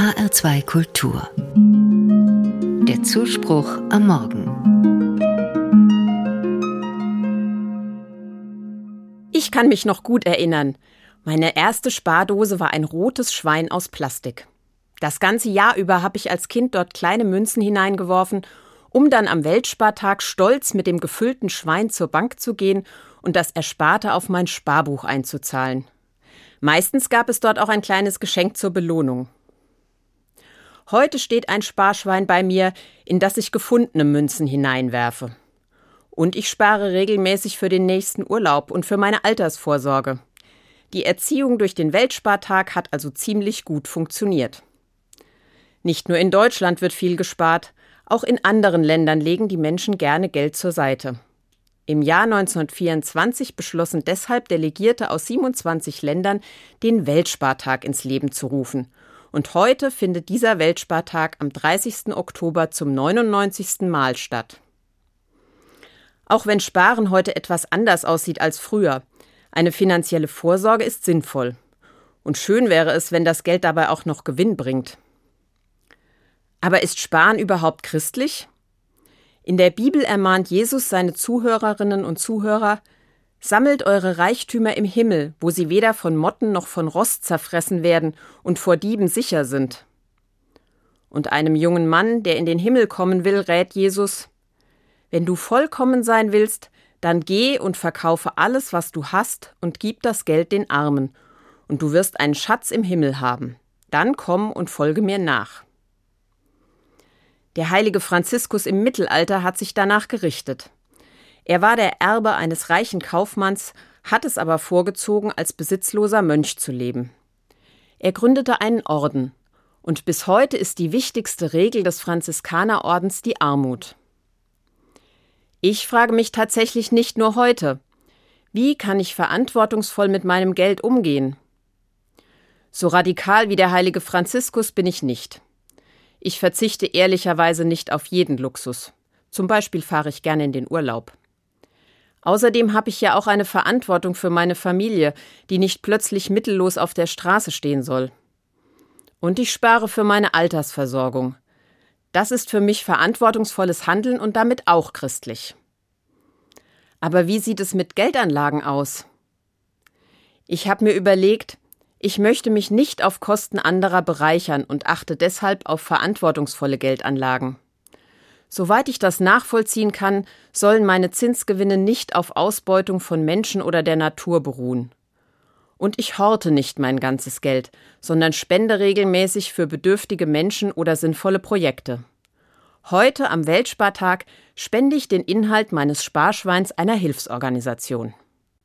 HR2 Kultur. Der Zuspruch am Morgen. Ich kann mich noch gut erinnern. Meine erste Spardose war ein rotes Schwein aus Plastik. Das ganze Jahr über habe ich als Kind dort kleine Münzen hineingeworfen, um dann am Weltspartag stolz mit dem gefüllten Schwein zur Bank zu gehen und das Ersparte auf mein Sparbuch einzuzahlen. Meistens gab es dort auch ein kleines Geschenk zur Belohnung. Heute steht ein Sparschwein bei mir, in das ich gefundene Münzen hineinwerfe. Und ich spare regelmäßig für den nächsten Urlaub und für meine Altersvorsorge. Die Erziehung durch den Weltspartag hat also ziemlich gut funktioniert. Nicht nur in Deutschland wird viel gespart, auch in anderen Ländern legen die Menschen gerne Geld zur Seite. Im Jahr 1924 beschlossen deshalb Delegierte aus 27 Ländern, den Weltspartag ins Leben zu rufen. Und heute findet dieser Weltspartag am 30. Oktober zum 99. Mal statt. Auch wenn Sparen heute etwas anders aussieht als früher, eine finanzielle Vorsorge ist sinnvoll. Und schön wäre es, wenn das Geld dabei auch noch Gewinn bringt. Aber ist Sparen überhaupt christlich? In der Bibel ermahnt Jesus seine Zuhörerinnen und Zuhörer, Sammelt eure Reichtümer im Himmel, wo sie weder von Motten noch von Rost zerfressen werden und vor Dieben sicher sind. Und einem jungen Mann, der in den Himmel kommen will, rät Jesus, Wenn du vollkommen sein willst, dann geh und verkaufe alles, was du hast, und gib das Geld den Armen, und du wirst einen Schatz im Himmel haben. Dann komm und folge mir nach. Der heilige Franziskus im Mittelalter hat sich danach gerichtet. Er war der Erbe eines reichen Kaufmanns, hat es aber vorgezogen, als besitzloser Mönch zu leben. Er gründete einen Orden, und bis heute ist die wichtigste Regel des Franziskanerordens die Armut. Ich frage mich tatsächlich nicht nur heute, wie kann ich verantwortungsvoll mit meinem Geld umgehen? So radikal wie der heilige Franziskus bin ich nicht. Ich verzichte ehrlicherweise nicht auf jeden Luxus. Zum Beispiel fahre ich gerne in den Urlaub. Außerdem habe ich ja auch eine Verantwortung für meine Familie, die nicht plötzlich mittellos auf der Straße stehen soll. Und ich spare für meine Altersversorgung. Das ist für mich verantwortungsvolles Handeln und damit auch christlich. Aber wie sieht es mit Geldanlagen aus? Ich habe mir überlegt, ich möchte mich nicht auf Kosten anderer bereichern und achte deshalb auf verantwortungsvolle Geldanlagen. Soweit ich das nachvollziehen kann, sollen meine Zinsgewinne nicht auf Ausbeutung von Menschen oder der Natur beruhen. Und ich horte nicht mein ganzes Geld, sondern spende regelmäßig für bedürftige Menschen oder sinnvolle Projekte. Heute am Weltspartag spende ich den Inhalt meines Sparschweins einer Hilfsorganisation.